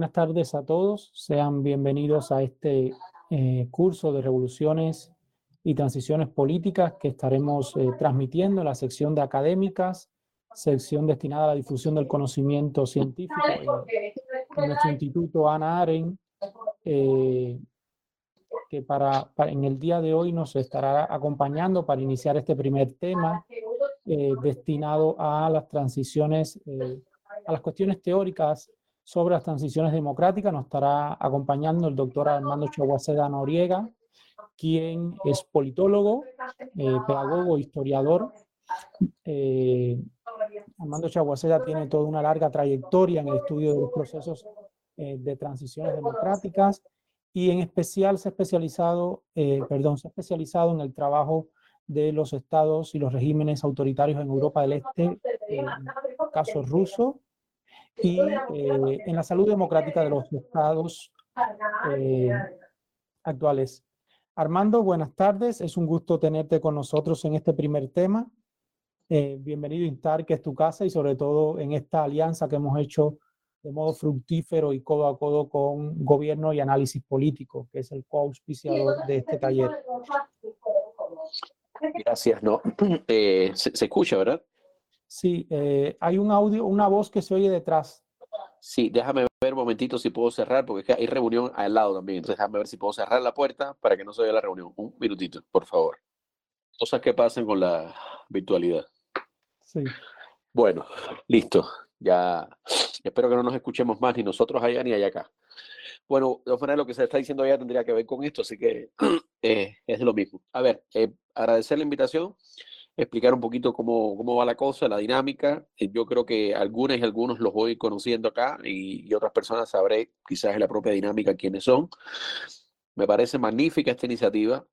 buenas tardes a todos. Sean bienvenidos a este eh, curso de revoluciones y transiciones políticas que estaremos eh, transmitiendo en la sección de académicas, sección destinada a la difusión del conocimiento científico en, nuestro instituto Ana Aren, eh, que para, en el día de hoy nos estará acompañando para iniciar este primer tema destinado a las transiciones, a las cuestiones teóricas sobre las transiciones democráticas. Nos estará acompañando el doctor Armando Chaguaceda Noriega, quien es politólogo, eh, pedagogo, historiador. Eh, Armando Chaguaceda tiene toda una larga trayectoria en el estudio de los procesos eh, de transiciones democráticas y en especial se ha especializado, perdón, se ha especializado en el trabajo de los estados y los regímenes autoritarios en Europa del Este, en el caso ruso, y eh, en la salud democrática de los estados eh, actuales. Armando, buenas tardes. Es un gusto tenerte con nosotros en este primer tema. Eh, bienvenido a Instar, que es tu casa, y sobre todo en esta alianza que hemos hecho de modo fructífero y codo a codo con Gobierno y Análisis Político, que es el co-auspiciador de este taller. Gracias. No, se, se escucha, ¿verdad? Sí, eh, hay un audio, una voz que se oye detrás. Sí, déjame ver un momentito si puedo cerrar, porque hay reunión al lado también. Entonces déjame ver si puedo cerrar la puerta para que no se oiga la reunión. Un minutito, por favor. Cosas que pasen con la virtualidad. Sí. Bueno, listo. Ya espero que no nos escuchemos más ni nosotros allá ni allá acá. Bueno, de todas lo que se está diciendo allá tendría que ver con esto, así que eh, es de lo mismo. A ver, eh, agradecer la invitación explicar un poquito cómo, cómo va la cosa, la dinámica. Eh, yo creo que algunas y algunos los voy conociendo acá y, otras personas sabré quizás en la propia dinámica quiénes son. Me parece magnífica esta iniciativa,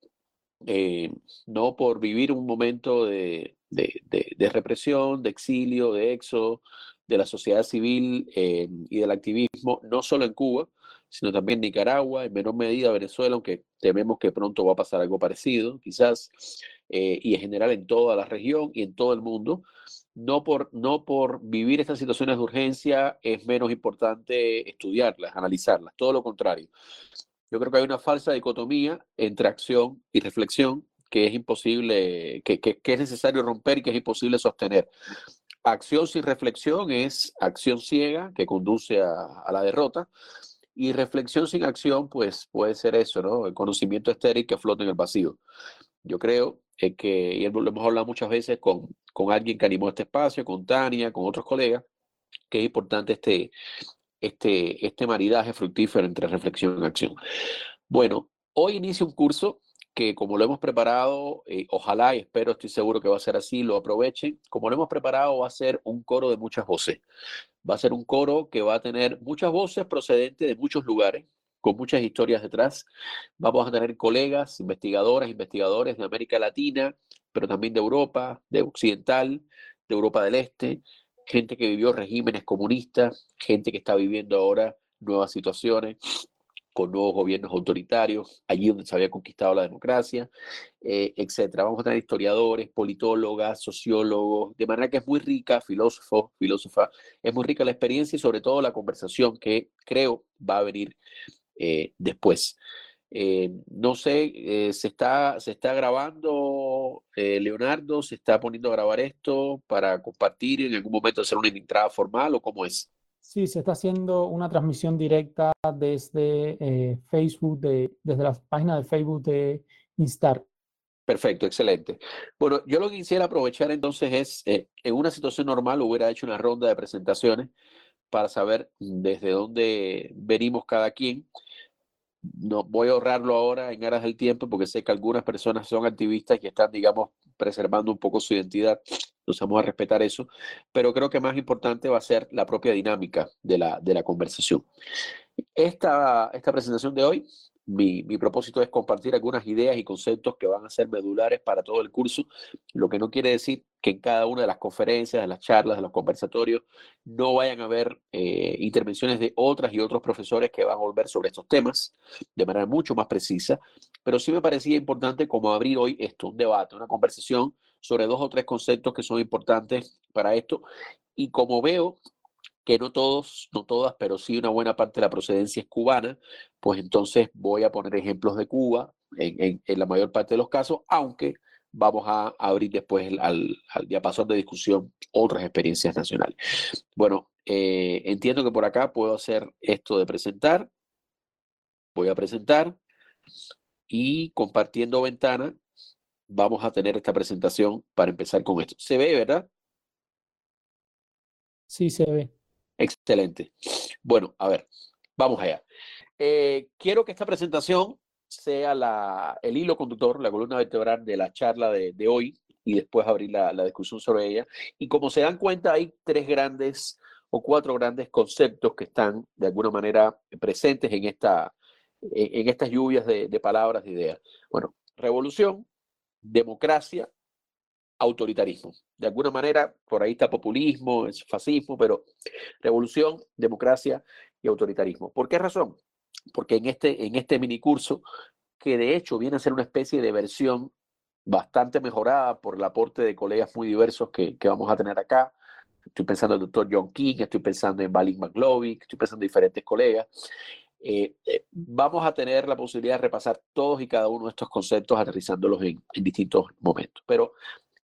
eh, no por vivir un momento de, de, de, represión, de exilio, de éxodo de la sociedad civil eh, y del activismo, no solo en Cuba, sino también en Nicaragua, en menor medida Venezuela, aunque tememos que pronto va a pasar algo parecido, quizás, eh, y en general en toda la región y en todo el mundo. No por, no por vivir estas situaciones de urgencia es menos importante estudiarlas, analizarlas, todo lo contrario. Yo creo que hay una falsa dicotomía entre acción y reflexión que es imposible, que, que, que, es necesario romper y que es imposible sostener. Acción sin reflexión es acción ciega que conduce a, a la derrota. Y reflexión sin acción, pues puede ser eso, ¿no? El conocimiento estéril que flota en el vacío. Yo creo que, y lo hemos hablado muchas veces con, con alguien que animó este espacio, con Tania, con otros colegas, que es importante este, este, este maridaje fructífero entre reflexión y acción. Bueno, hoy inicio un curso que como lo hemos preparado, eh, ojalá y espero, estoy seguro que va a ser así, lo aprovechen. Como lo hemos preparado, va a ser un coro de muchas voces. Va a ser un coro que va a tener muchas voces procedentes de muchos lugares, con muchas historias detrás. Vamos a tener colegas, investigadoras, investigadores de América Latina, pero también de Europa, de Occidental, de Europa del Este, gente que vivió regímenes comunistas, gente que está viviendo ahora nuevas situaciones, con nuevos gobiernos autoritarios, allí donde se había conquistado la democracia, eh, etcétera. Vamos a tener historiadores, politólogas, sociólogos, de manera que es muy rica, filósofo, filósofa, es muy rica la experiencia y sobre todo la conversación que creo va a venir eh, después. Eh, no sé, se, está, se está grabando, Leonardo, se está poniendo a grabar esto para compartir en algún momento hacer una entrada formal o cómo es. Sí, se está haciendo una transmisión directa desde eh, Facebook, de, desde la página de Facebook de Instar. Perfecto, excelente. Bueno, yo lo que quisiera aprovechar entonces es, eh, en una situación normal hubiera hecho una ronda de presentaciones para saber desde dónde venimos cada quien. No voy a ahorrarlo ahora en aras del tiempo porque sé que algunas personas son activistas y están, digamos, preservando un poco su identidad nos vamos a respetar eso, pero creo que más importante va a ser la propia dinámica de la, de la conversación. Esta, esta presentación de hoy, mi, mi, propósito es compartir algunas ideas y conceptos que van a ser medulares para todo el curso, lo que no quiere decir que en cada una de las conferencias, de las charlas, de los conversatorios, no vayan a haber eh, intervenciones de otras y otros profesores que van a volver sobre estos temas de manera mucho más precisa, pero sí me parecía importante como abrir hoy esto, un debate, una conversación sobre dos o tres conceptos que son importantes para esto. Y como veo que no todos, no todas, pero sí una buena parte de la procedencia es cubana, pues entonces voy a poner ejemplos de Cuba en, la mayor parte de los casos, aunque vamos a abrir después al, al diapasón de discusión otras experiencias nacionales. Bueno, eh, entiendo que por acá puedo hacer esto de presentar. Voy a presentar y compartiendo ventana vamos a tener esta presentación para empezar con esto. ¿Se ve, verdad? Sí, se ve. Excelente. Bueno, a ver, vamos allá. Eh, quiero que esta presentación sea la, el hilo conductor, la columna vertebral de la charla de, hoy y después abrir la, la, discusión sobre ella. Y como se dan cuenta, hay tres grandes o cuatro grandes conceptos que están de alguna manera presentes en, esta, en estas lluvias de, de palabras, de ideas. Bueno, revolución, democracia, autoritarismo. De alguna manera, por ahí está populismo, es fascismo, pero revolución, democracia y autoritarismo. ¿Por qué razón? Porque en este, en este minicurso, que de hecho viene a ser una especie de versión bastante mejorada por el aporte de colegas muy diversos que, que vamos a tener acá. Estoy pensando en el doctor John King, estoy pensando en Balin McLovick, estoy pensando en diferentes colegas. Eh, eh, vamos a tener la posibilidad de repasar todos y cada uno de estos conceptos aterrizándolos en, en distintos momentos. Pero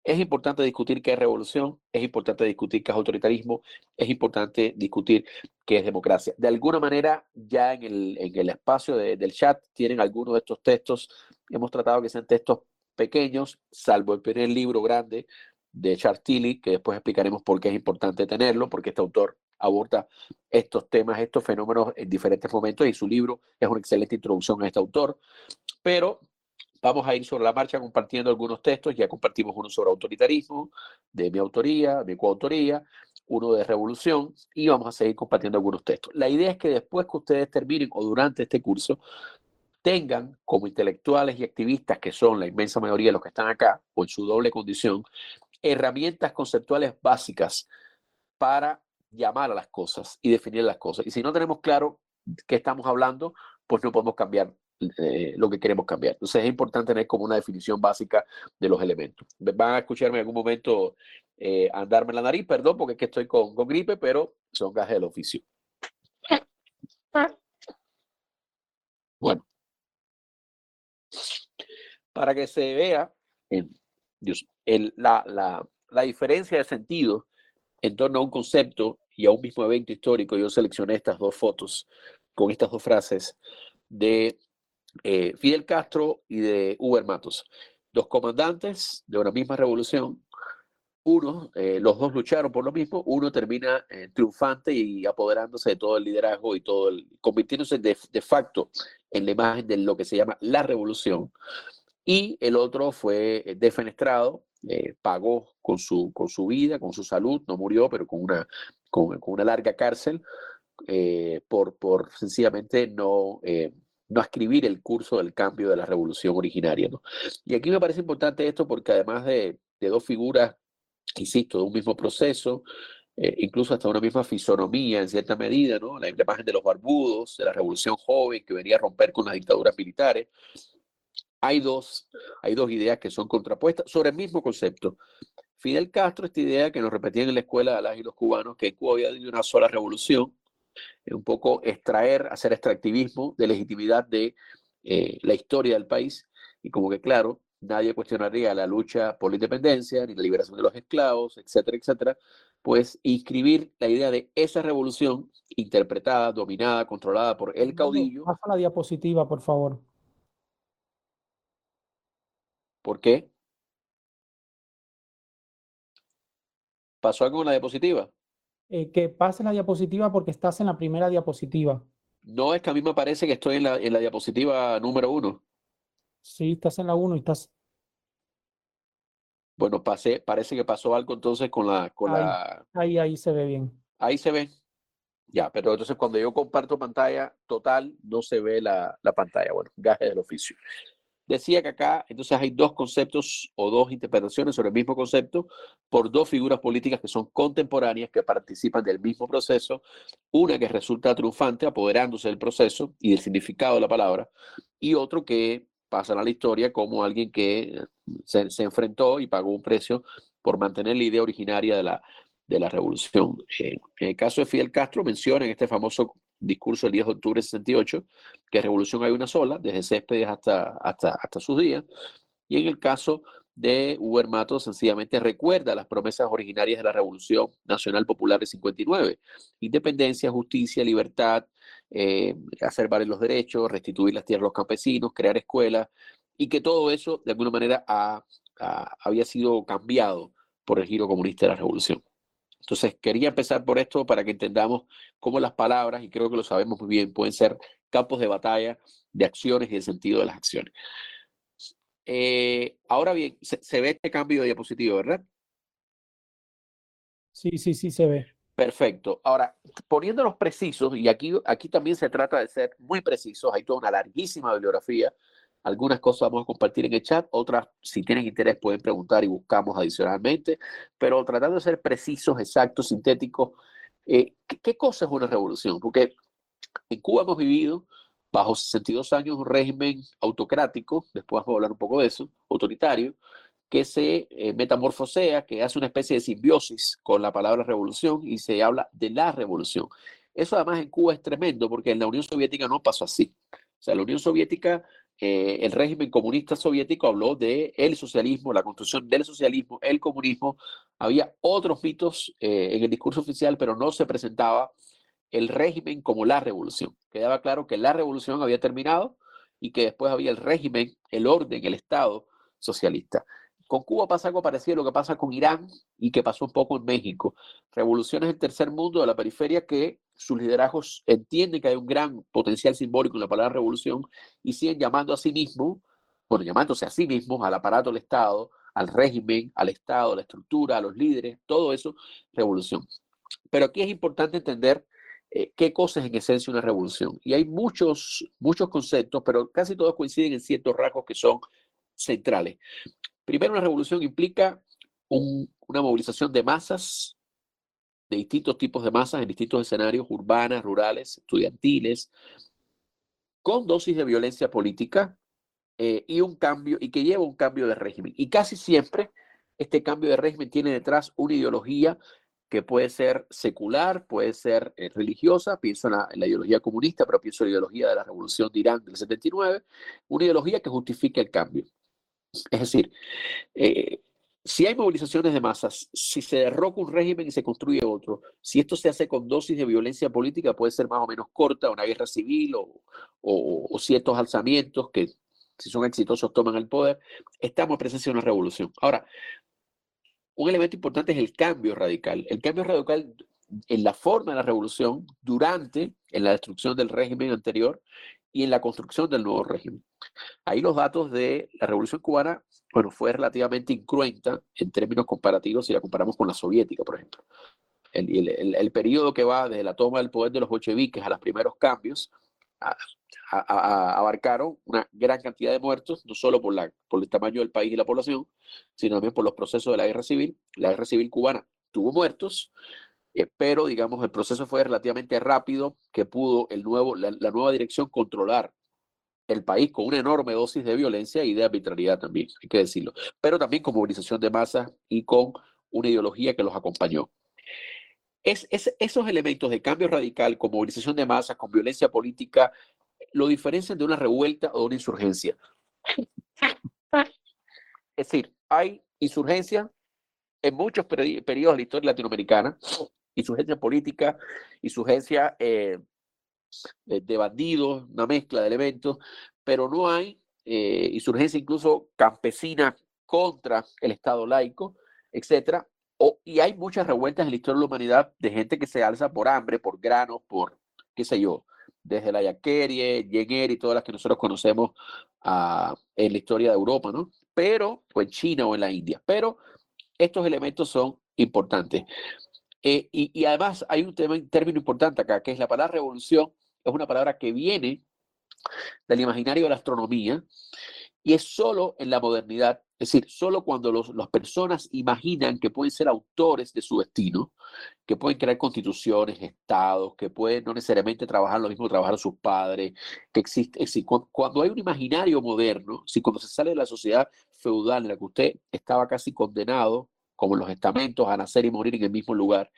es importante discutir qué es revolución, es importante discutir qué es autoritarismo, es importante discutir qué es democracia. De alguna manera, ya en el, en el espacio del chat tienen algunos de estos textos. Hemos tratado que sean textos pequeños, salvo el primer libro grande de Charles Tilly, que después explicaremos por qué es importante tenerlo, porque este autor aborda estos temas, estos fenómenos en diferentes momentos y su libro es una excelente introducción a este autor. Pero Vamos a ir sobre la marcha compartiendo algunos textos. Ya compartimos uno sobre autoritarismo, de mi autoría, mi coautoría, uno de revolución y vamos a seguir compartiendo algunos textos. La idea es que después que ustedes terminen o durante este curso, tengan como intelectuales y activistas, que son la inmensa mayoría de los que están acá, o en su doble condición, herramientas conceptuales básicas para llamar a las cosas y definir las cosas. Y si no tenemos claro qué estamos hablando, pues no podemos cambiar lo que queremos cambiar. Entonces es importante tener como una definición básica de los elementos. Van a escucharme en algún momento eh, andarme la nariz, perdón, porque es que estoy con, con gripe, pero son gajes del oficio. Bueno, para que se vea la, la, la diferencia de sentido en torno a un concepto y a un mismo evento histórico, yo seleccioné estas dos fotos con estas dos frases de eh, Fidel Castro y de Uber Matos, dos comandantes de una misma revolución. Uno, eh, los dos lucharon por lo mismo, uno termina eh, triunfante y apoderándose de todo el liderazgo y todo el, convirtiéndose de, facto en la imagen de lo que se llama la revolución. Y el otro fue defenestrado, pagó con su, con su vida, con su salud, no murió, pero con una, con una larga cárcel, por, por sencillamente no, no escribir el curso del cambio de la revolución originaria. ¿no? Y aquí me parece importante esto porque además de, dos figuras, insisto, de un mismo proceso, eh, incluso hasta una misma fisonomía en cierta medida, ¿no? la imagen de los barbudos, de la revolución joven que venía a romper con las dictaduras militares, hay dos, hay dos ideas que son contrapuestas sobre el mismo concepto. Fidel Castro, esta idea que nos repetían en la escuela de las y los cubanos, que Cuba había una sola revolución, un poco extraer, hacer extractivismo de legitimidad de eh, la historia del país y como que claro, nadie cuestionaría la lucha por la independencia ni la liberación de los esclavos, etcétera, etcétera, pues inscribir la idea de esa revolución interpretada, dominada, controlada por el caudillo. Pasa la diapositiva, por favor. ¿Por qué? ¿Pasó algo con la diapositiva? Eh, que pase la diapositiva porque estás en la primera diapositiva. No, es que a mí me parece que estoy en la, en la diapositiva número uno. Sí, estás en la uno y estás... Bueno, pasé, parece que pasó algo entonces con la... Con ahí, la... ahí, ahí se ve bien. Ahí se ve. Ya, pero entonces cuando yo comparto pantalla total, no se ve la, la pantalla. Bueno, gaje del oficio. Decía que acá entonces hay dos conceptos o dos interpretaciones sobre el mismo concepto por dos figuras políticas que son contemporáneas, que participan del mismo proceso, una que resulta triunfante apoderándose del proceso y del significado de la palabra, y otro que pasa a la historia como alguien que se, enfrentó y pagó un precio por mantener la idea originaria de la, de la revolución. en el caso de Fidel Castro menciona en este famoso discurso del 10 de octubre de 68 que revolución hay una sola, desde Céspedes hasta, hasta, hasta sus días. Y en el caso de Uber Matos sencillamente recuerda las promesas originarias de la Revolución Nacional Popular de 59. Independencia, justicia, libertad, eh, hacer valer los derechos, restituir las tierras a los campesinos, crear escuelas, y que todo eso de alguna manera había sido cambiado por el giro comunista de la Revolución. Entonces, quería empezar por esto para que entendamos cómo las palabras, y creo que lo sabemos muy bien, pueden ser campos de batalla de acciones y el sentido de las acciones. Eh, ahora bien, se, ve este cambio de diapositiva, ¿verdad? Sí, sí, sí, se ve. Perfecto. Ahora, poniéndolos precisos, y aquí, aquí también se trata de ser muy precisos, hay toda una larguísima bibliografía. Algunas cosas vamos a compartir en el chat, otras, si tienen interés, pueden preguntar y buscamos adicionalmente, pero tratando de ser precisos, exactos, sintéticos, eh, ¿qué, ¿qué cosa es una revolución? Porque en Cuba hemos vivido bajo 62 años un régimen autocrático, después vamos a hablar un poco de eso, autoritario, que se eh, metamorfosea, que hace una especie de simbiosis con la palabra revolución y se habla de la revolución. Eso además en Cuba es tremendo porque en la Unión Soviética no pasó así. O sea, la Unión Soviética, eh, el régimen comunista soviético habló de el socialismo, la construcción del socialismo, el comunismo. Había otros mitos eh, en el discurso oficial, pero no se presentaba el régimen como la revolución. Quedaba claro que la revolución había terminado y que después había el régimen, el orden, el Estado socialista. Con Cuba pasa algo parecido a lo que pasa con Irán y que pasó un poco en México. Revoluciones del tercer mundo, de la periferia, que sus liderazgos entienden que hay un gran potencial simbólico en la palabra revolución y siguen llamando a sí mismos, bueno, llamándose a sí mismos, al aparato del Estado, al régimen, al Estado, a la estructura, a los líderes, todo eso, revolución. Pero aquí es importante entender eh, qué cosa es en esencia una revolución. Y hay muchos, muchos conceptos, pero casi todos coinciden en ciertos rasgos que son centrales. Primero, una revolución implica una movilización de masas, de distintos tipos de masas en distintos escenarios urbanas, rurales, estudiantiles, con dosis de violencia política eh, y un cambio, y que lleva un cambio de régimen. Y casi siempre este cambio de régimen tiene detrás una ideología que puede ser secular, puede ser eh, religiosa, pienso en la, ideología comunista, pero pienso en la ideología de la revolución de Irán del 79, una ideología que justifique el cambio. Es decir, eh, si hay movilizaciones de masas, si se derroca un régimen y se construye otro, si esto se hace con dosis de violencia política, puede ser más o menos corta, una guerra civil o, o ciertos alzamientos que, si son exitosos, toman el poder, estamos en presencia de una revolución. Ahora, un elemento importante es el cambio radical. El cambio radical en la forma de la revolución durante, en la destrucción del régimen anterior y en la construcción del nuevo régimen. Ahí los datos de la revolución cubana, bueno, fue relativamente incruenta en términos comparativos si la comparamos con la soviética, por ejemplo. El, el, el periodo que va desde la toma del poder de los bolcheviques a los primeros cambios abarcaron una gran cantidad de muertos, no solo por, la, por el tamaño del país y la población, sino también por los procesos de la guerra civil. La guerra civil cubana tuvo muertos, eh, pero digamos el proceso fue relativamente rápido, que pudo el nuevo, la, nueva dirección controlar el país con una enorme dosis de violencia y de arbitrariedad también, hay que decirlo, pero también con movilización de masas y con una ideología que los acompañó. Es, es, esos elementos de cambio radical, con movilización de masas, con violencia política, lo diferencian de una revuelta o de una insurgencia. Es decir, hay insurgencia en muchos periodos de la historia latinoamericana, insurgencia política, insurgencia eh, de bandidos, una mezcla de elementos, pero no hay eh, insurgencia incluso campesina contra el Estado laico, etcétera. y hay muchas revueltas en la historia de la humanidad de gente que se alza por hambre, por granos, por qué sé yo, desde la Yaquerie, Yenger y todas las que nosotros conocemos en la historia de Europa, ¿no? Pero, o en China o en la India. Pero estos elementos son importantes. Eh, y, además hay un, tema, un término importante acá, que es la palabra revolución, es una palabra que viene del imaginario de la astronomía y es solo en la modernidad es decir, solo cuando las personas imaginan que pueden ser autores de su destino, que pueden crear constituciones, estados, que pueden no necesariamente trabajar lo mismo que trabajaron sus padres, que existe, es cuando hay un imaginario moderno, si cuando se sale de la sociedad feudal en la que usted estaba casi condenado como los estamentos, a nacer y morir en el mismo lugar.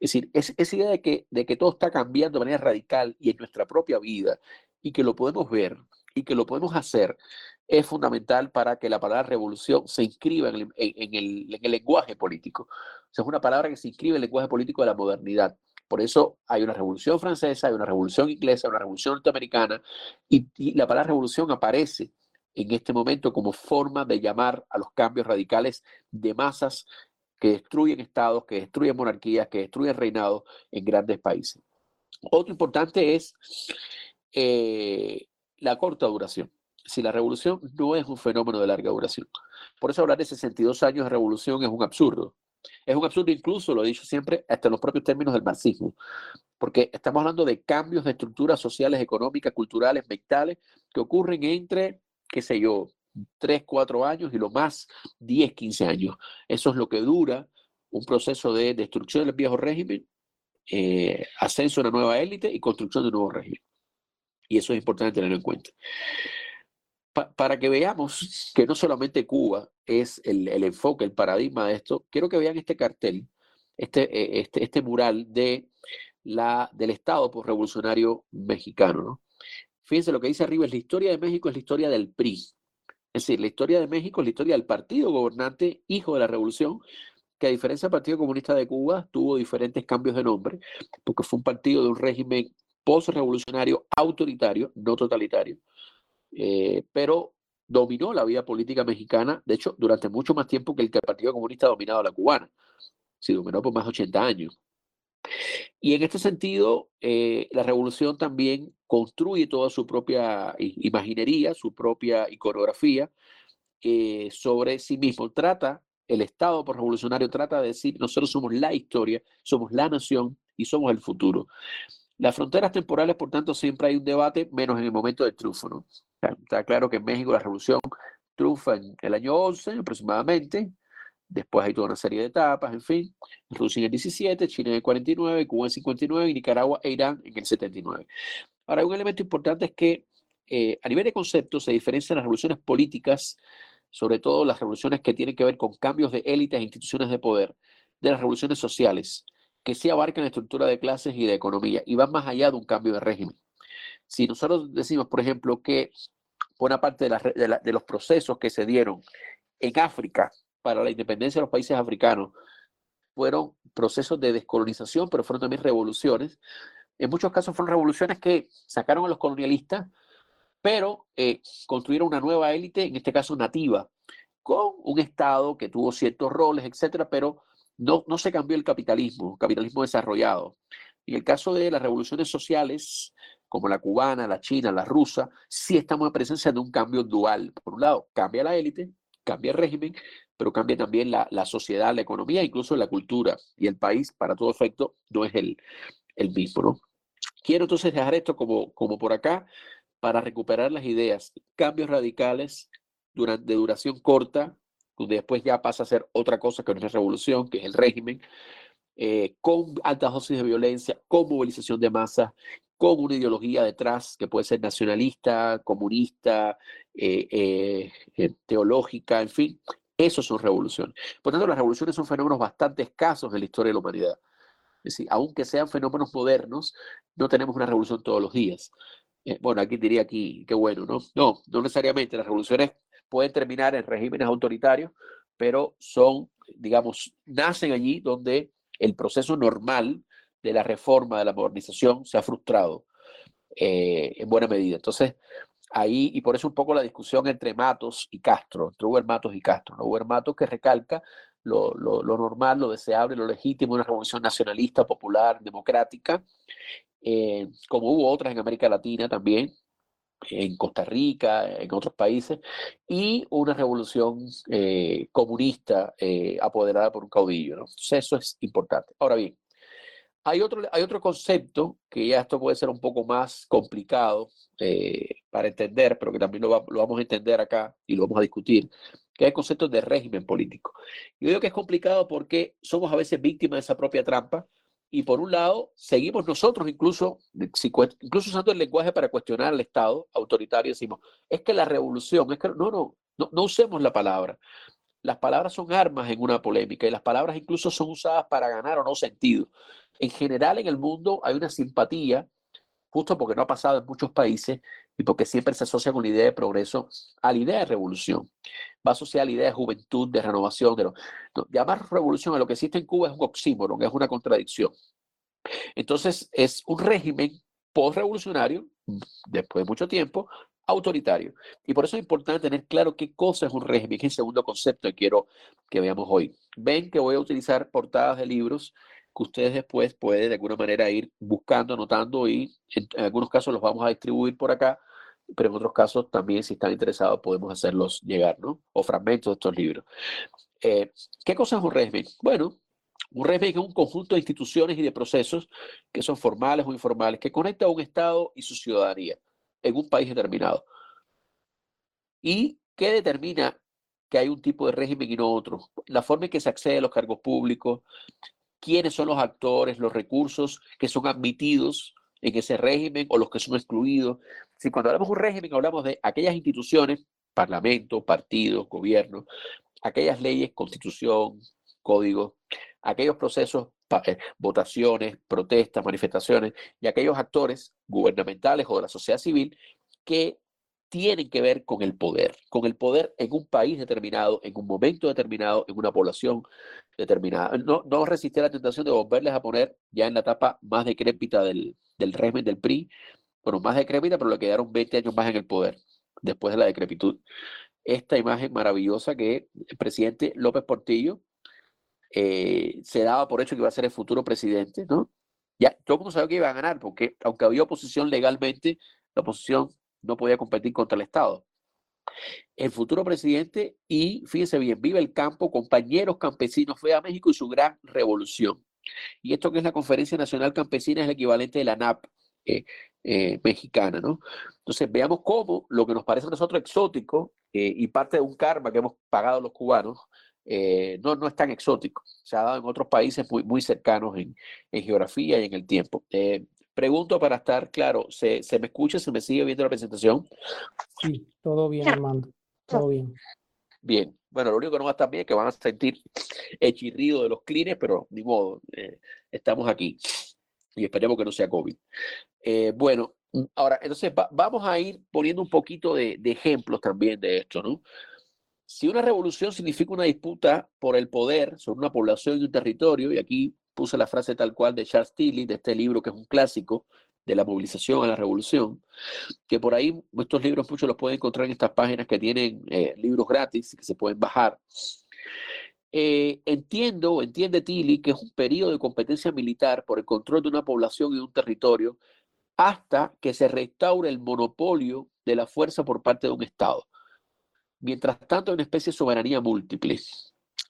Es decir, es, esa idea de que, de que todo está cambiando de manera radical y en nuestra propia vida y que lo podemos ver y que lo podemos hacer es fundamental para que la palabra revolución se inscriba en el, en el, en el lenguaje político. O sea, es una palabra que se inscribe en el lenguaje político de la modernidad. Por eso hay una revolución francesa, hay una revolución inglesa, una revolución norteamericana, y, la palabra revolución aparece en este momento como forma de llamar a los cambios radicales de masas que destruyen estados, que destruyen monarquías, que destruyen reinados en grandes países. Otro importante es eh, la corta duración. Si la revolución no es un fenómeno de larga duración. Por eso hablar de 62 años de revolución es un absurdo. Es un absurdo incluso, lo he dicho siempre, hasta en los propios términos del marxismo, porque estamos hablando de cambios de estructuras sociales, económicas, culturales, mentales, que ocurren entre, qué sé yo, 3, 4 años y lo más 10, 15 años. Eso es lo que dura un proceso de destrucción del viejo régimen, eh, ascenso de una nueva élite y construcción de un nuevo régimen. Y eso es importante tenerlo en cuenta para que veamos que no solamente Cuba es el, enfoque, el paradigma de esto, quiero que vean este cartel, este, eh, este, este mural de la, del Estado revolucionario mexicano. ¿no? Fíjense lo que dice arriba, es la historia de México es la historia del PRI. Es decir, la historia de México es la historia del partido gobernante, hijo de la revolución, que a diferencia del Partido Comunista de Cuba, tuvo diferentes cambios de nombre, porque fue un partido de un régimen post-revolucionario autoritario, no totalitario, eh, pero dominó la vida política mexicana, de hecho, durante mucho más tiempo que el que el Partido Comunista ha dominado la cubana. Se dominó por más de 80 años. Y en este sentido, eh, la revolución también construye toda su propia imaginería, su propia iconografía eh, sobre sí mismo. Trata, el Estado por revolucionario trata de decir, nosotros somos la historia, somos la nación y somos el futuro. Las fronteras temporales, por tanto, siempre hay un debate, menos en el momento del triunfo. ¿no? Está claro que en México la revolución triunfa en el año 11 aproximadamente, después hay toda una serie de etapas, en fin, Rusia en el 17, China en el 49, Cuba en el 59 y Nicaragua e Irán en el 79. Ahora, un elemento importante es que eh, a nivel de conceptos se diferencian las revoluciones políticas, sobre todo las revoluciones que tienen que ver con cambios de élites e instituciones de poder, de las revoluciones sociales que sí abarcan la estructura de clases y de economía y van más allá de un cambio de régimen. Si nosotros decimos, por ejemplo, que buena parte de, los procesos que se dieron en África para la independencia de los países africanos fueron procesos de descolonización, pero fueron también revoluciones. En muchos casos fueron revoluciones que sacaron a los colonialistas, pero eh, construyeron una nueva élite, en este caso nativa, con un Estado que tuvo ciertos roles, etcétera, pero no, no se cambió el capitalismo, capitalismo desarrollado. En el caso de las revoluciones sociales, como la cubana, la china, la rusa, sí estamos en un cambio dual. Por un lado, cambia la élite, cambia el régimen, pero cambia también la, sociedad, la economía, incluso la cultura. Y el país, para todo efecto, no es el, el mismo. ¿no? Quiero entonces dejar esto como, como por acá para recuperar las ideas. Cambios radicales durante, de duración corta, después ya pasa a ser otra cosa que no es revolución, que es el régimen, eh, con altas dosis de violencia, con movilización de masa, con una ideología detrás que puede ser nacionalista, comunista, eh, eh, teológica, en fin, eso son revoluciones. Por tanto, las revoluciones son fenómenos bastante escasos en la historia de la humanidad. Es decir, aunque sean fenómenos modernos, no tenemos una revolución todos los días. bueno, aquí diría aquí, qué bueno, ¿no? No, no necesariamente. Las revoluciones pueden terminar en regímenes autoritarios, pero son, digamos, nacen allí donde el proceso normal de la reforma, de la modernización, se ha frustrado eh, en buena medida. Entonces, ahí, y por eso un poco la discusión entre Matos y Castro, entre Uber Matos y Castro. ¿no? Matos que recalca lo, normal, lo deseable, lo legítimo, una revolución nacionalista, popular, democrática, eh, como hubo otras en América Latina también, en Costa Rica, en otros países, y una revolución eh, comunista eh, apoderada por un caudillo. Entonces eso es importante. Ahora bien, hay otro, hay otro concepto que ya esto puede ser un poco más complicado para entender, pero que también lo, vamos a entender acá y lo vamos a discutir, que es el concepto de régimen político. Yo digo que es complicado porque somos a veces víctimas de esa propia trampa y por un lado, seguimos nosotros incluso, incluso usando el lenguaje para cuestionar al Estado autoritario, decimos, es que la revolución, es que no, no, no, usemos la palabra. las palabras son armas en una polémica y las palabras incluso son usadas para ganar o no sentido. En general en el mundo hay una simpatía, justo porque no ha pasado en muchos países y porque siempre se asocia con la idea de progreso a la idea de revolución. Va a asociar la idea de juventud, de renovación. De llamar revolución a lo que existe en Cuba es un oxímoron, es una contradicción. Entonces es un régimen post-revolucionario, después de mucho tiempo, autoritario. Y por eso es importante tener claro qué cosa es un régimen, es el segundo concepto que quiero que veamos hoy. Ven que voy a utilizar portadas de libros que ustedes después pueden de alguna manera ir buscando, anotando y en, algunos casos los vamos a distribuir por acá, pero en otros casos también si están interesados podemos hacerlos llegar, ¿no? O fragmentos de estos libros. Eh, ¿Qué cosa es un régimen? Bueno, un régimen es un conjunto de instituciones y de procesos que son formales o informales, que conecta a un Estado y su ciudadanía en un país determinado. ¿Y qué determina que hay un tipo de régimen y no otro? La forma en que se accede a los cargos públicos, quiénes son los actores, los recursos que son admitidos en ese régimen o los que son excluidos. Si cuando hablamos de un régimen hablamos de aquellas instituciones, parlamento, partidos, gobierno, aquellas leyes, constitución, código, aquellos procesos, eh, votaciones, protestas, manifestaciones y aquellos actores gubernamentales o de la sociedad civil que tienen que ver con el poder, con el poder en un país determinado, en un momento determinado, en una población determinada. No, no resistir la tentación de volverles a poner ya en la etapa más decrépita del, del régimen del PRI, bueno, más decrépita, pero le quedaron 20 años más en el poder después de la decrepitud. Esta imagen maravillosa que el presidente López Portillo eh, se daba por hecho que iba a ser el futuro presidente, ¿no? Ya todo el mundo sabía que iba a ganar, porque aunque había oposición legalmente, la oposición no podía competir contra el Estado. El futuro presidente, y fíjense bien, vive el campo, compañeros campesinos, fue a México y su gran revolución. Y esto que es la Conferencia Nacional Campesina es el equivalente de la NAP eh, eh, mexicana, ¿no? Entonces veamos cómo lo que nos parece a nosotros exótico y parte de un karma que hemos pagado los cubanos, eh, no, no es tan exótico. Se ha dado en otros países muy, muy cercanos en geografía y en el tiempo. Eh, pregunto para estar claro, ¿se, ¿se, me escucha? ¿Se me sigue viendo la presentación? Sí, todo bien, Armando. Todo bien. Bien. Bueno, lo único que no va a estar bien es que van a sentir el chirrido de los clines, pero ni modo, eh, estamos aquí y esperemos que no sea COVID. bueno, ahora, entonces vamos a ir poniendo un poquito de, de ejemplos también de esto, ¿no? Si una revolución significa una disputa por el poder sobre una población y un territorio, y aquí puse la frase tal cual de Charles Tilly, de este libro que es un clásico de la movilización a la revolución, que por ahí estos libros muchos los pueden encontrar en estas páginas que tienen eh, libros gratis que se pueden bajar. Eh, entiendo, entiende Tilly, que es un periodo de competencia militar por el control de una población y un territorio hasta que se restaure el monopolio de la fuerza por parte de un Estado. Mientras tanto, una especie de soberanía múltiple,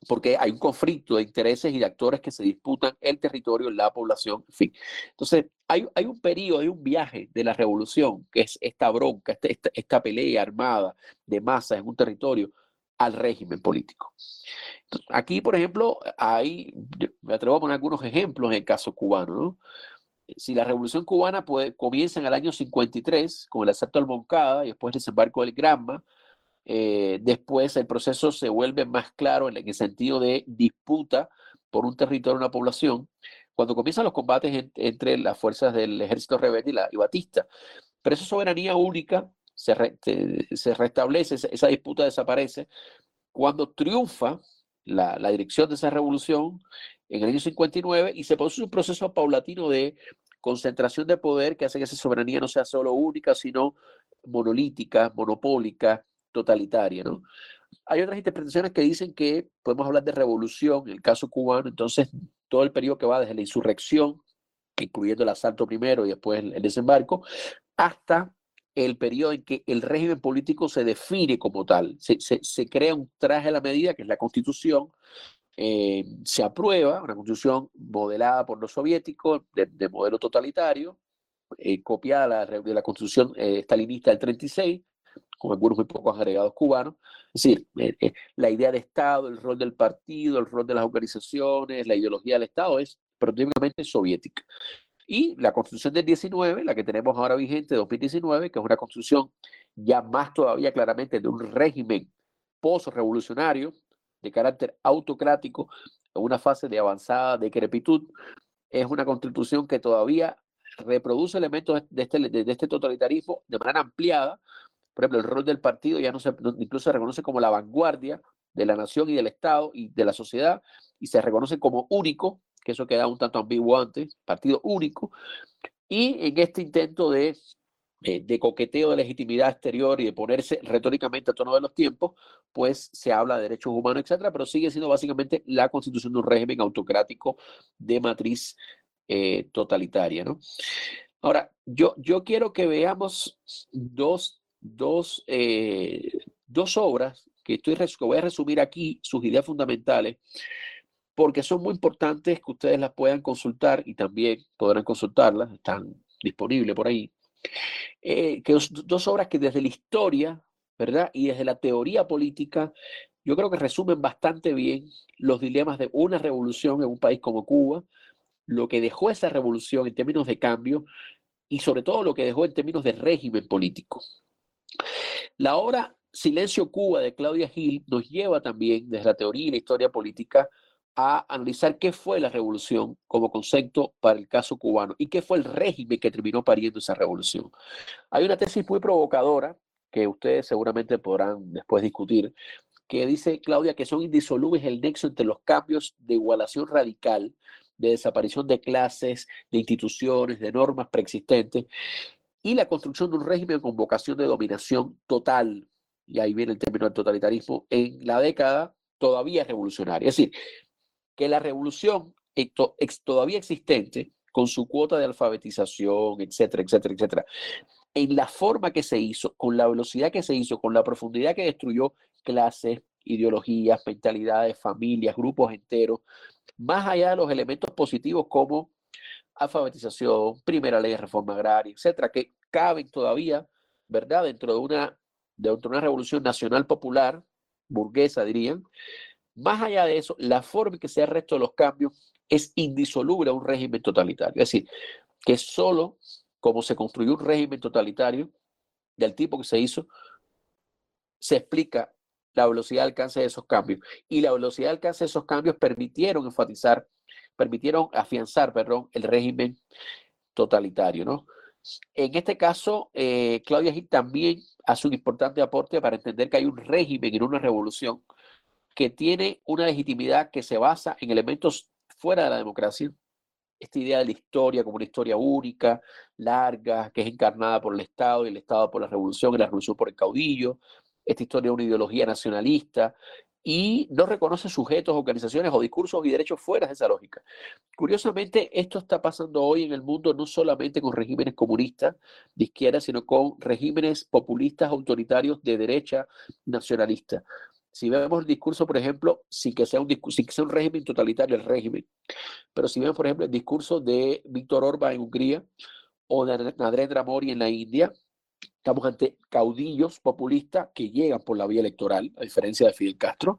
porque hay un conflicto de intereses y de actores que se disputan el territorio, la población, en fin. Entonces, hay, hay un periodo, hay un viaje de la revolución, que es esta bronca, este, esta, esta pelea armada de masas en un territorio al régimen político. aquí, por ejemplo, hay, me atrevo a poner algunos ejemplos en el caso cubano, ¿no? Si la revolución cubana comienza en el año 53 con el asalto al Moncada y después el desembarco del Granma, eh, después el proceso se vuelve más claro en el sentido de disputa por un territorio, una población, cuando comienzan los combates entre las fuerzas del ejército rebelde y, la, Batista. Pero esa soberanía única se, se restablece, esa, disputa desaparece cuando triunfa la, la, dirección de esa revolución en el año 59 y se produce un proceso paulatino de concentración de poder que hace que esa soberanía no sea solo única, sino monolítica, monopólica, totalitaria, ¿no? Hay otras interpretaciones que dicen que podemos hablar de revolución, en el caso cubano, entonces todo el periodo que va desde la insurrección, incluyendo el asalto primero y después el, desembarco, hasta el periodo en que el régimen político se define como tal. Se, crea un traje a la medida, que es la constitución, eh, se aprueba, una constitución modelada por los soviéticos, de, modelo totalitario, eh, copiada de la constitución eh, estalinista del 36, con algunos muy pocos agregados cubanos. Es decir, eh, eh, la idea de Estado, el rol del partido, el rol de las organizaciones, la ideología del Estado es prácticamente soviética. Y la constitución del 19, la que tenemos ahora vigente, 2019, que es una constitución ya más todavía claramente de un régimen post-revolucionario, de carácter autocrático, en una fase de avanzada decrepitud. Es una constitución que todavía reproduce elementos de este, de este totalitarismo de manera ampliada. Por ejemplo, el rol del partido ya no se, incluso se reconoce como la vanguardia de la nación y del Estado y de la sociedad, y se reconoce como único, que eso queda un tanto ambiguo antes, partido único, y en este intento de, eh, de coqueteo de legitimidad exterior y de ponerse retóricamente a tono de los tiempos, pues se habla de derechos humanos, etcétera, pero sigue siendo básicamente la constitución de un régimen autocrático de matriz eh, totalitaria, ¿no? Ahora, yo, yo quiero que veamos dos, dos, eh, dos obras que, estoy, voy a resumir aquí, sus ideas fundamentales, porque son muy importantes que ustedes las puedan consultar y también podrán consultarlas, están disponibles por ahí. Eh, que dos obras que desde la historia, ¿verdad? Y desde la teoría política, yo creo que resumen bastante bien los dilemas de una revolución en un país como Cuba, lo que dejó esa revolución en términos de cambio y sobre todo lo que dejó en términos de régimen político. La obra Silencio Cuba de Claudia Gil nos lleva también desde la teoría y la historia política a analizar qué fue la revolución como concepto para el caso cubano y qué fue el régimen que terminó pariendo esa revolución. Hay una tesis muy provocadora que ustedes seguramente podrán después discutir, que dice Claudia que son indisolubles el nexo entre los cambios de igualación radical, de desaparición de clases, de instituciones, de normas preexistentes, y la construcción de un régimen con vocación de dominación total y ahí viene el término del totalitarismo, en la década todavía revolucionaria. Es decir, que la revolución todavía existente, con su cuota de alfabetización, etcétera, etcétera, etcétera, en la forma que se hizo, con la velocidad que se hizo, con la profundidad que destruyó clases, ideologías, mentalidades, familias, grupos enteros, más allá de los elementos positivos como alfabetización, primera ley de reforma agraria, etcétera, que caben todavía, ¿verdad?, dentro de una de una revolución nacional popular, burguesa dirían, más allá de eso, la forma en que se ha resto de los cambios es indisoluble a un régimen totalitario. Es decir, que solo como se construyó un régimen totalitario del tipo que se hizo, se explica la velocidad de alcance de esos cambios. Y la velocidad de alcance de esos cambios permitieron enfatizar, permitieron afianzar, perdón, el régimen totalitario, ¿no? En este caso, eh, Claudia Gil también hace un importante aporte para entender que hay un régimen en una revolución que tiene una legitimidad que se basa en elementos fuera de la democracia. Esta idea de la historia como una historia única, larga, que es encarnada por el Estado y el Estado por la revolución y la revolución por el caudillo. Esta historia de una ideología nacionalista y no reconoce sujetos, organizaciones o discursos y derechos fuera de esa lógica. Curiosamente, esto está pasando hoy en el mundo no solamente con regímenes comunistas de izquierda, sino con regímenes populistas autoritarios de derecha nacionalista. Si vemos el discurso, por ejemplo, sin que sea un, sin que sea un régimen totalitario el régimen, pero si vemos, por ejemplo, el discurso de Víctor Orban en Hungría o de Narendra Mori en la India, Estamos ante caudillos populistas que llegan por la vía electoral, a diferencia de Fidel Castro,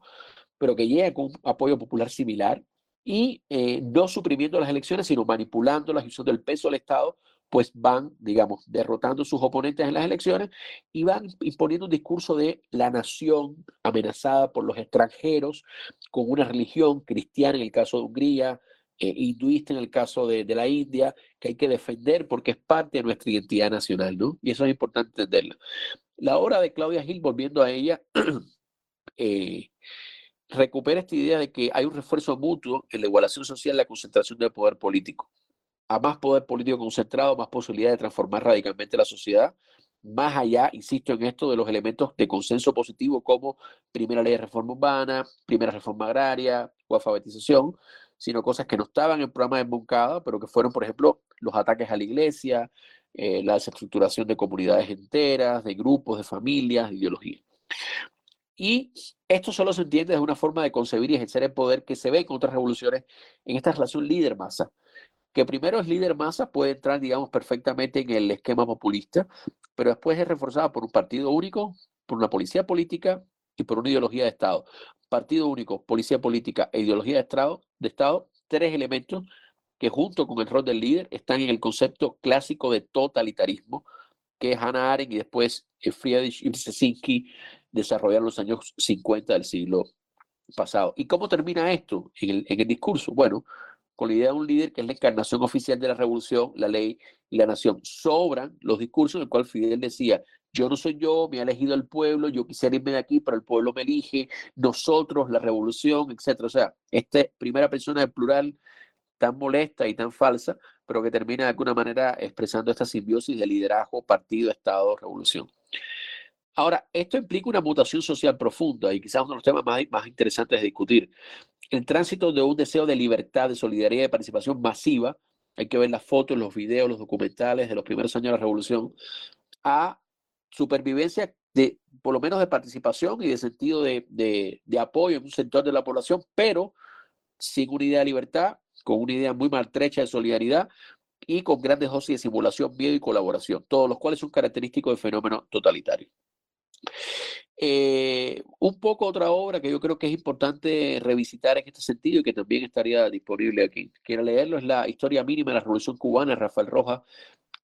pero que llegan con un apoyo popular similar y eh, no suprimiendo las elecciones, sino manipulándolas y usando el peso del Estado, pues van, digamos, derrotando a sus oponentes en las elecciones y van imponiendo un discurso de la nación amenazada por los extranjeros, con una religión cristiana en el caso de Hungría, eh, hinduista en el caso de, la India, que hay que defender porque es parte de nuestra identidad nacional, ¿no? Y eso es importante entenderlo. La obra de Claudia Gil, volviendo a ella, eh, recupera esta idea de que hay un refuerzo mutuo en la igualación social la concentración del poder político. A más poder político concentrado, más posibilidad de transformar radicalmente la sociedad, más allá, insisto en esto, de los elementos de consenso positivo como primera ley de reforma urbana, primera reforma agraria o alfabetización, sino cosas que no estaban en el programa de Moncada, pero que fueron, por ejemplo, los ataques a la iglesia, eh, la desestructuración de comunidades enteras, de grupos, de familias, de ideología. Y esto solo se entiende de una forma de concebir y ejercer el poder que se ve en otras revoluciones en esta relación líder-masa, que primero es líder-masa, puede entrar, digamos, perfectamente en el esquema populista, pero después es reforzada por un partido único, por una policía política y por una ideología de Estado partido único, policía política e ideología de Estado, de Estado, tres elementos que junto con el rol del líder están en el concepto clásico de totalitarismo que Hannah Arendt y después Friedrich Brzezinski desarrollaron en los años 50 del siglo pasado. ¿Y cómo termina esto en el, en el discurso? Bueno, con la idea de un líder que es la encarnación oficial de la revolución, la ley y la nación. Sobran los discursos en el cual Fidel decía, yo no soy yo, me ha elegido el pueblo, yo quisiera irme de aquí, pero el pueblo me elige, nosotros, la revolución, etc. O sea, esta primera persona del plural tan molesta y tan falsa, pero que termina de alguna manera expresando esta simbiosis de liderazgo, partido, Estado, revolución. Ahora, esto implica una mutación social profunda y quizás uno de los temas más, más interesantes de discutir. El tránsito de un deseo de libertad, de solidaridad y de participación masiva, hay que ver las fotos, los videos, los documentales de los primeros años de la revolución, a supervivencia de, por lo menos de participación y de sentido de, de, apoyo en un sector de la población, pero sin una idea de libertad, con una idea muy maltrecha de solidaridad y con grandes dosis de simulación, miedo y colaboración, todos los cuales son característicos del fenómeno totalitario. Eh, un poco otra obra que yo creo que es importante revisitar en este sentido y que también estaría disponible aquí. Quiero leerlo, es la historia mínima de la Revolución Cubana, Rafael Rojas,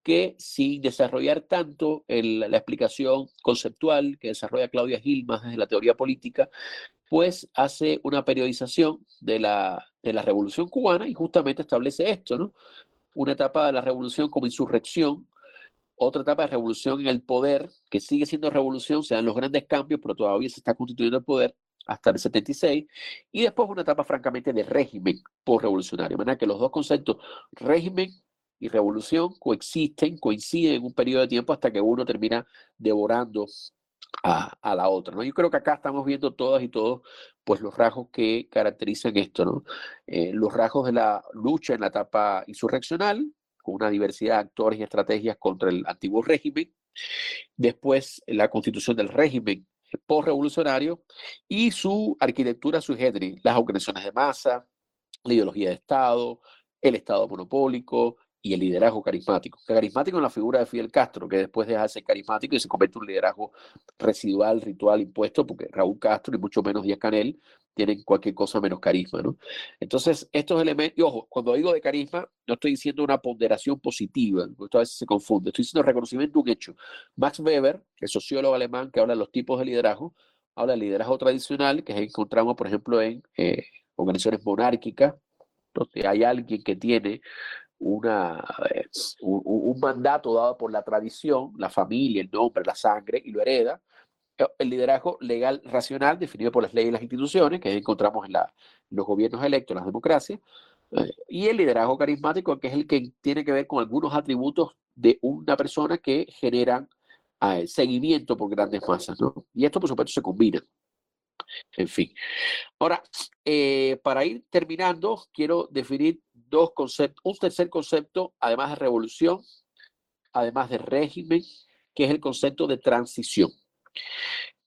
que sin desarrollar tanto la explicación conceptual que desarrolla Claudia Gil más desde la teoría política, pues hace una periodización de la, de la Revolución Cubana y justamente establece esto, ¿no? Una etapa de la revolución como insurrección, otra etapa de revolución en el poder, que sigue siendo revolución, se dan los grandes cambios, pero todavía se está constituyendo el poder hasta el 76, y después una etapa francamente de régimen por-revolucionario. De manera que los dos conceptos, régimen y revolución, coexisten, coinciden en un periodo de tiempo hasta que uno termina devorando a, la otra. ¿no? Yo creo que acá estamos viendo todas y todos pues, los rasgos que caracterizan esto, ¿no? Eh, los rasgos de la lucha en la etapa insurreccional, con una diversidad de actores y estrategias contra el antiguo régimen. Después, la constitución del régimen post-revolucionario y su arquitectura generis, las organizaciones de masa, la ideología de Estado, el Estado monopólico, y el liderazgo carismático. Carismático en la figura de Fidel Castro, que después deja de ser carismático y se convierte un liderazgo residual, ritual, impuesto, porque Raúl Castro y mucho menos Díaz Canel tienen cualquier cosa menos carisma, ¿no? Entonces, estos elementos, y ojo, cuando digo de carisma, no estoy diciendo una ponderación positiva, esto a veces se confunde, estoy diciendo reconocimiento de un hecho. Max Weber, el sociólogo alemán que habla de los tipos de liderazgo, habla del liderazgo tradicional, que encontramos, por ejemplo, en eh, organizaciones monárquicas, donde hay alguien que tiene una, eh, un, mandato dado por la tradición, la familia, el nombre, la sangre, y lo hereda. Eh, el liderazgo legal racional definido por las leyes y las instituciones, que encontramos en, la, los gobiernos electos, las democracias, eh, y el liderazgo carismático, que es el que tiene que ver con algunos atributos de una persona que generan seguimiento por grandes masas. ¿no? Y esto, por supuesto, se combina. En fin. Ahora, eh, para ir terminando, quiero definir dos conceptos, un tercer concepto, además de revolución, además de régimen, que es el concepto de transición,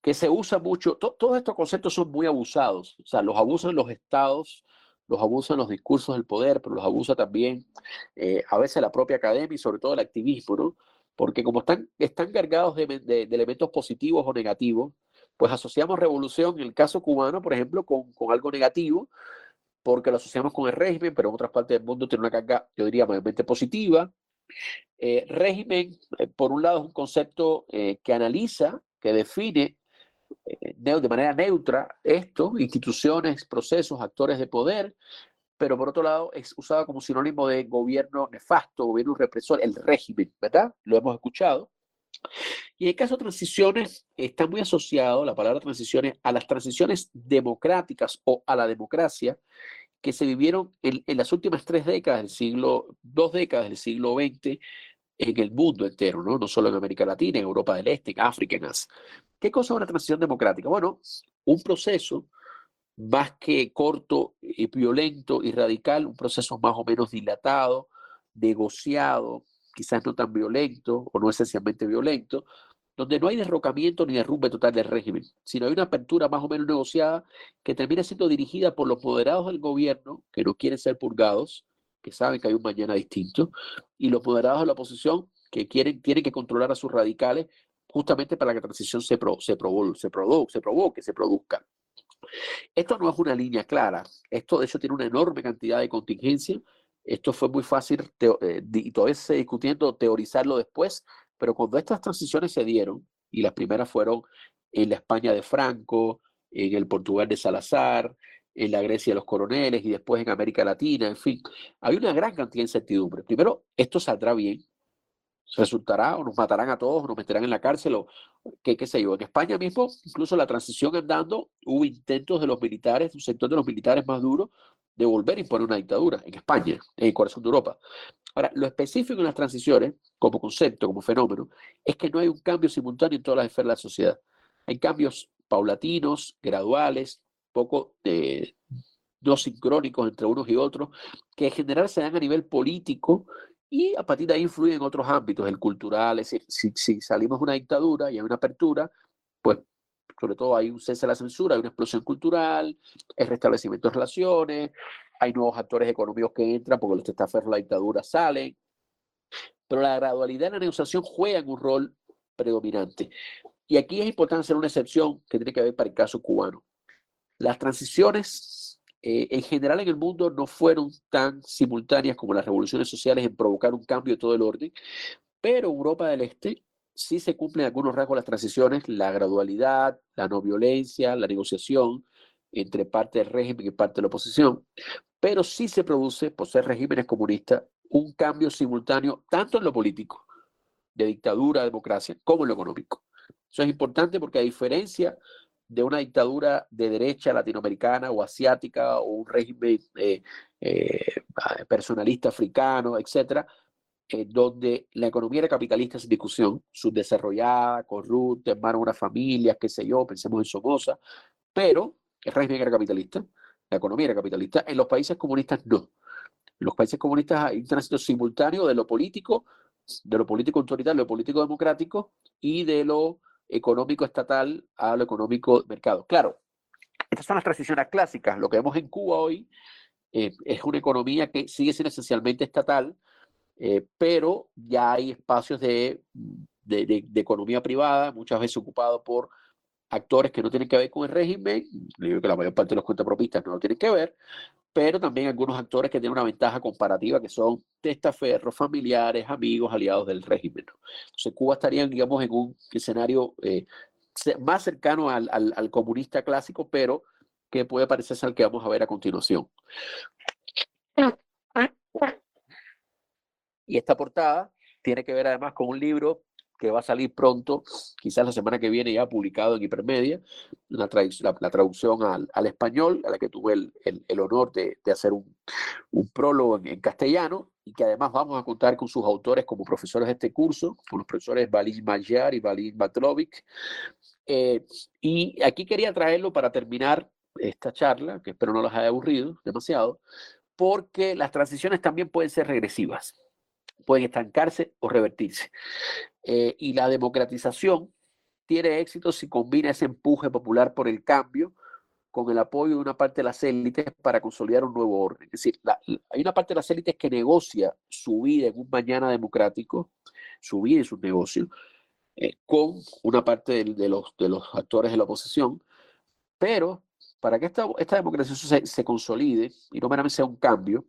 que se usa mucho, todos estos conceptos son muy abusados, o sea, los abusan los estados, los abusan los discursos del poder, pero los abusa también eh, a veces la propia academia y sobre todo el activismo, ¿no? Porque como están, están cargados de elementos positivos o negativos, pues asociamos revolución, en el caso cubano, por ejemplo, con, algo negativo, porque lo asociamos con el régimen, pero en otras partes del mundo tiene una carga, yo diría, mayormente positiva. Eh, régimen, eh, por un lado, es un concepto eh, que analiza, que define de manera neutra esto, instituciones, procesos, actores de poder, pero por otro lado es usado como sinónimo de gobierno nefasto, gobierno represor, el régimen, ¿verdad? Lo hemos escuchado. Y en el caso de transiciones, está muy asociado la palabra transiciones a las transiciones democráticas o a la democracia que se vivieron en, las últimas tres décadas del siglo, dos décadas del siglo XX en el mundo entero, ¿no? no solo en América Latina, en Europa del Este, en África, en Asia. ¿Qué cosa es una transición democrática? Bueno, un proceso más que corto y violento y radical, un proceso más o menos dilatado, negociado, quizás no tan violento o no esencialmente violento, donde no hay derrocamiento ni derrumbe total del régimen, sino hay una apertura más o menos negociada que termina siendo dirigida por los moderados del gobierno, que no quieren ser purgados, que saben que hay un mañana distinto, y los moderados de la oposición, que quieren, tienen que controlar a sus radicales justamente para que la transición se, pro, se, se, se provoque, se produzca. Esto no es una línea clara, esto de hecho tiene una enorme cantidad de contingencia esto fue muy fácil eh, y todavía se discutiendo teorizarlo después, pero cuando estas transiciones se dieron, y las primeras fueron en la España de Franco, en el Portugal de Salazar, en la Grecia de los coroneles y después en América Latina, en fin. Hay una gran cantidad de incertidumbre. Primero, esto saldrá bien, resultará o nos matarán a todos, o nos meterán en la cárcel o qué, qué sé yo. En España mismo, incluso la transición andando, hubo intentos de los militares, un sector de los militares más duros, de volver a imponer una dictadura en España, en el corazón de Europa. Ahora, lo específico en las transiciones, como concepto, como fenómeno, es que no hay un cambio simultáneo en todas las esferas de la sociedad. Hay cambios paulatinos, graduales, poco de, no sincrónicos entre unos y otros, que en general se dan a nivel político y a partir de ahí influyen en otros ámbitos, el cultural, si, salimos de una dictadura y hay una apertura, pues sobre todo hay un cese de la censura, hay una explosión cultural, el restablecimiento de relaciones, hay nuevos actores económicos que entran porque los testaferros de la dictadura salen, pero la gradualidad en la negociación juega un rol predominante. Y aquí es importante hacer una excepción que tiene que ver para el caso cubano. Las transiciones eh, en general en el mundo no fueron tan simultáneas como las revoluciones sociales en provocar un cambio de todo el orden, pero Europa del Este sí se cumplen algunos rasgos las transiciones, la gradualidad, la no violencia, la negociación entre parte del régimen y parte de la oposición, pero sí se produce, por ser regímenes comunistas, un cambio simultáneo tanto en lo político, de dictadura a democracia, como en lo económico. Eso es importante porque a diferencia de una dictadura de derecha latinoamericana o asiática o un régimen eh, eh, personalista africano, etcétera, donde la economía era capitalista sin discusión, subdesarrollada, corrupta, en manos de una familia, qué sé yo, pensemos en Somoza, pero el régimen era capitalista, la economía era capitalista, en los países comunistas no. En los países comunistas hay un tránsito simultáneo de lo político, de lo político autoritario, de lo político democrático y de lo económico estatal a lo económico mercado. Claro, estas son las transiciones clásicas. Lo que vemos en Cuba hoy eh, es una economía que sigue siendo esencialmente estatal, eh, pero ya hay espacios de, de, economía privada, muchas veces ocupados por actores que no tienen que ver con el régimen, digo que la mayor parte de los cuentapropistas no tienen que ver, pero también algunos actores que tienen una ventaja comparativa que son testaferros, familiares, amigos, aliados del régimen. Entonces Cuba estaría, digamos, en un escenario eh, más cercano al, al, comunista clásico, pero que puede parecerse al que vamos a ver a continuación. Y esta portada tiene que ver además con un libro que va a salir pronto, quizás la semana que viene ya publicado en Hipermedia, la, traducción al, español, a la que tuve el, honor de, hacer un, prólogo en, castellano, y que además vamos a contar con sus autores como profesores de este curso, con los profesores Valin Mayar y Valin Matlovic. Eh, y aquí quería traerlo para terminar esta charla, que espero no los haya aburrido demasiado, porque las transiciones también pueden ser regresivas pueden estancarse o revertirse. Eh, y la democratización tiene éxito si combina ese empuje popular por el cambio con el apoyo de una parte de las élites para consolidar un nuevo orden. Es decir, hay una parte de las élites que negocia su vida en un mañana democrático, su vida y sus negocios, eh, con una parte de, los, de los actores de la oposición, pero para que esta, esta democratización se, se consolide y no meramente sea un cambio,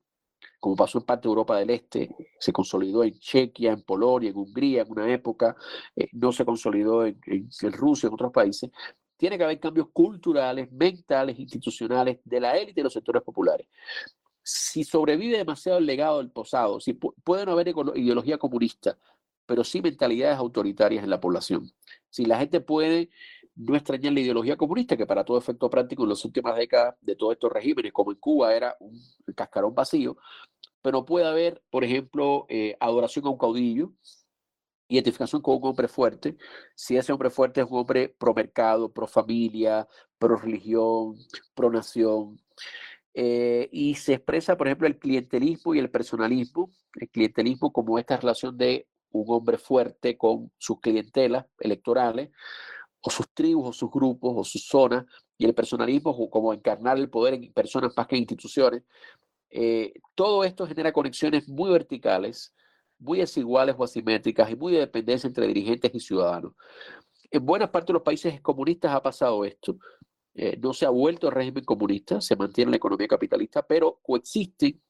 como pasó en parte de Europa del Este, se consolidó en Chequia, en Polonia, en Hungría en una época, eh, no se consolidó en, Rusia, en otros países. Tiene que haber cambios culturales, mentales, institucionales de la élite de los sectores populares. Si sobrevive demasiado el legado del posado, si puede no haber ideología comunista, pero sí mentalidades autoritarias en la población. Si la gente puede no extrañar la ideología comunista, que para todo efecto práctico en las últimas décadas de todos estos regímenes, como en Cuba, era un cascarón vacío, pero puede haber, por ejemplo, eh, adoración a un caudillo, identificación con un hombre fuerte, si ese hombre fuerte es un hombre pro mercado, pro familia, pro religión, pro nación, eh, y se expresa, por ejemplo, el clientelismo y el personalismo, el clientelismo como esta relación de un hombre fuerte con sus clientelas electorales, o sus tribus, o sus grupos, o sus zonas, y el personalismo como encarnar el poder en personas más que en instituciones. Eh, todo esto genera conexiones muy verticales, muy desiguales o asimétricas y muy de dependencia entre dirigentes y ciudadanos. En buena parte de los países comunistas ha pasado esto. Eh, no se ha vuelto el régimen comunista, se mantiene la economía capitalista, pero coexisten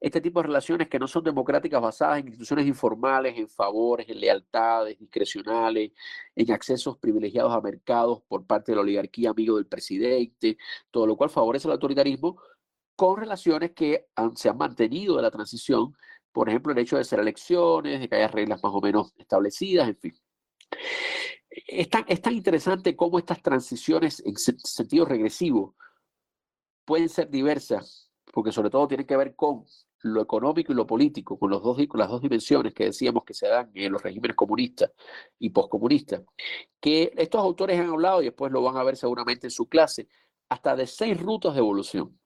este tipo de relaciones que no son democráticas basadas en instituciones informales, en favores, en lealtades discrecionales, en accesos privilegiados a mercados por parte de la oligarquía amigo del presidente, todo lo cual favorece el autoritarismo, con relaciones que se han mantenido de la transición, por ejemplo, el hecho de hacer elecciones, de que haya reglas más o menos establecidas, en fin. Es tan, es tan interesante cómo estas transiciones en sentido regresivo pueden ser diversas, porque sobre todo tienen que ver con lo económico y lo político, con, con las dos dimensiones que decíamos que se dan en los regímenes comunistas y poscomunistas, que estos autores han hablado y después lo van a ver seguramente en su clase, hasta de seis rutas de evolución.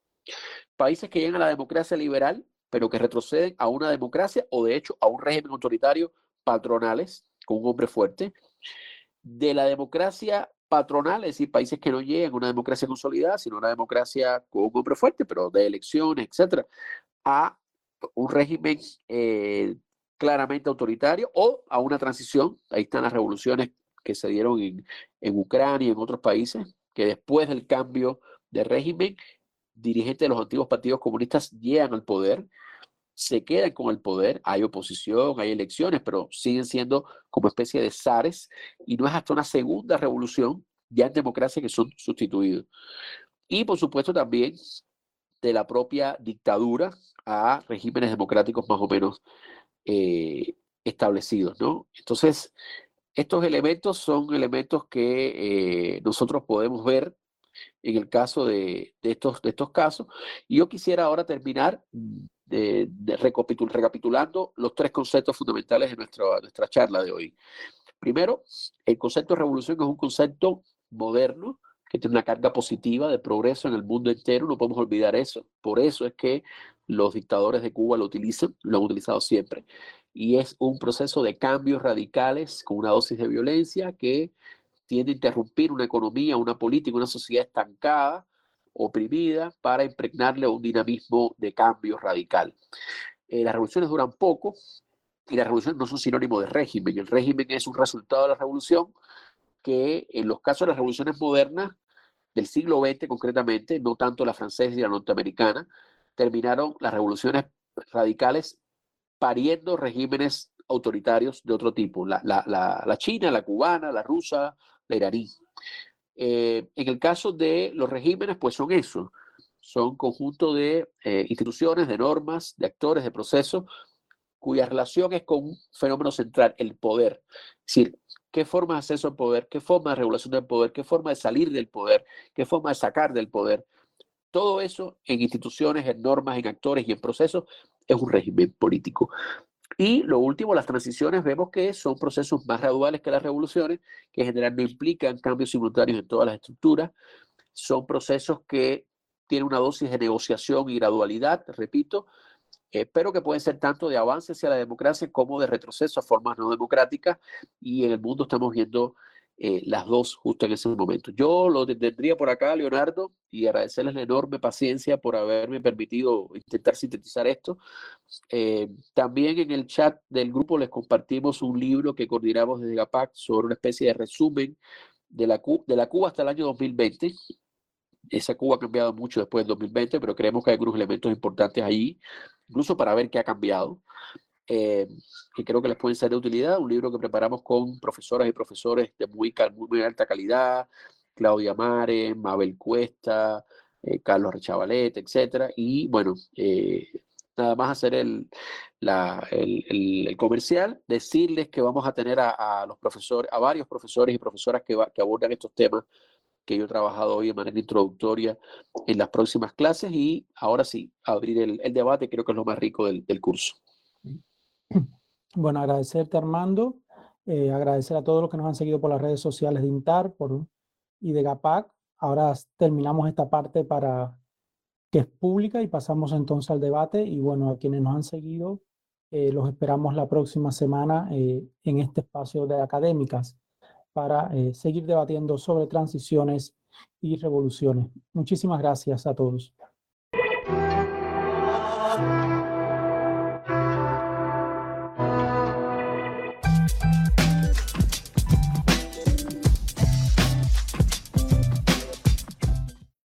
Países que llegan a la democracia liberal, pero que retroceden a una democracia o de hecho a un régimen autoritario patronales, con un hombre fuerte, de la democracia patronal, es decir, países que no llegan a una democracia consolidada, sino a una democracia con un hombre fuerte, pero de elecciones, etcétera, a un régimen eh, claramente autoritario o a una transición. Ahí están las revoluciones que se dieron en, en Ucrania y en otros países, que después del cambio de régimen, dirigentes de los antiguos partidos comunistas llegan al poder, se quedan con el poder, hay oposición, hay elecciones, pero siguen siendo como especie de zares y no es hasta una segunda revolución ya en democracia que son sustituidos. Y por supuesto también de la propia dictadura a regímenes democráticos más o menos eh, establecidos, ¿no? Entonces, estos elementos son elementos que eh, nosotros podemos ver en el caso de, estos, de estos casos. Y yo quisiera ahora terminar de, recapitulando los tres conceptos fundamentales de nuestra charla de hoy. Primero, el concepto de revolución es un concepto moderno que tiene una carga positiva de progreso en el mundo entero, no podemos olvidar eso. Por eso es que los dictadores de Cuba lo utilizan, lo han utilizado siempre. Y es un proceso de cambios radicales con una dosis de violencia que tiende a interrumpir una economía, una política, una sociedad estancada, oprimida, para impregnarle un dinamismo de cambio radical. Eh, las revoluciones duran poco y las revoluciones no son sinónimo de régimen. El régimen es un resultado de la revolución que en los casos de las revoluciones modernas del siglo XX concretamente, no tanto la francesa y la norteamericana, terminaron las revoluciones radicales pariendo regímenes autoritarios de otro tipo, la, china, la cubana, la rusa, iraní. Eh, en el caso de los regímenes, pues son eso, son conjunto de eh, instituciones, de normas, de actores, de procesos, cuya relación es con un fenómeno central, el poder. Es decir, qué forma de acceso al poder, qué forma de regulación del poder, qué forma de salir del poder, qué forma de sacar del poder. Todo eso en instituciones, en normas, en actores y en procesos es un régimen político. Y lo último, las transiciones vemos que son procesos más graduales que las revoluciones, que en general no implican cambios simultáneos en todas las estructuras. Son procesos que tienen una dosis de negociación y gradualidad, repito, eh, pero que pueden ser tanto de avance hacia la democracia como de retroceso a formas no democráticas y en el mundo estamos viendo eh, las dos justo en ese momento. Yo lo tendría por acá, Leonardo, y agradecerles la enorme paciencia por haberme permitido intentar sintetizar esto. Eh, también en el chat del grupo les compartimos un libro que coordinamos desde GAPAC sobre una especie de resumen de la, de la Cuba hasta el año 2020 esa Cuba ha cambiado mucho después del 2020, pero creemos que hay algunos elementos importantes ahí, incluso para ver qué ha cambiado, eh, que creo que les pueden ser de utilidad. Un libro que preparamos con profesoras y profesores de muy, muy, alta calidad, Claudia Mare, Mabel Cuesta, eh, Carlos Rechavalet, etcétera. Y bueno, eh, nada más hacer el, la, el, comercial, decirles que vamos a tener a, los profesores, a varios profesores y profesoras que, va, que abordan estos temas que yo he trabajado hoy de manera introductoria en las próximas clases y ahora sí, abrir el, debate creo que es lo más rico del curso. Bueno, agradecerte Armando, eh, agradecer a todos los que nos han seguido por las redes sociales de INTAR por, y de GAPAC. Ahora terminamos esta parte para que es pública y pasamos entonces al debate y bueno, a quienes nos han seguido, eh, los esperamos la próxima semana eh, en este espacio de académicas para seguir debatiendo sobre transiciones y revoluciones. Muchísimas gracias a todos.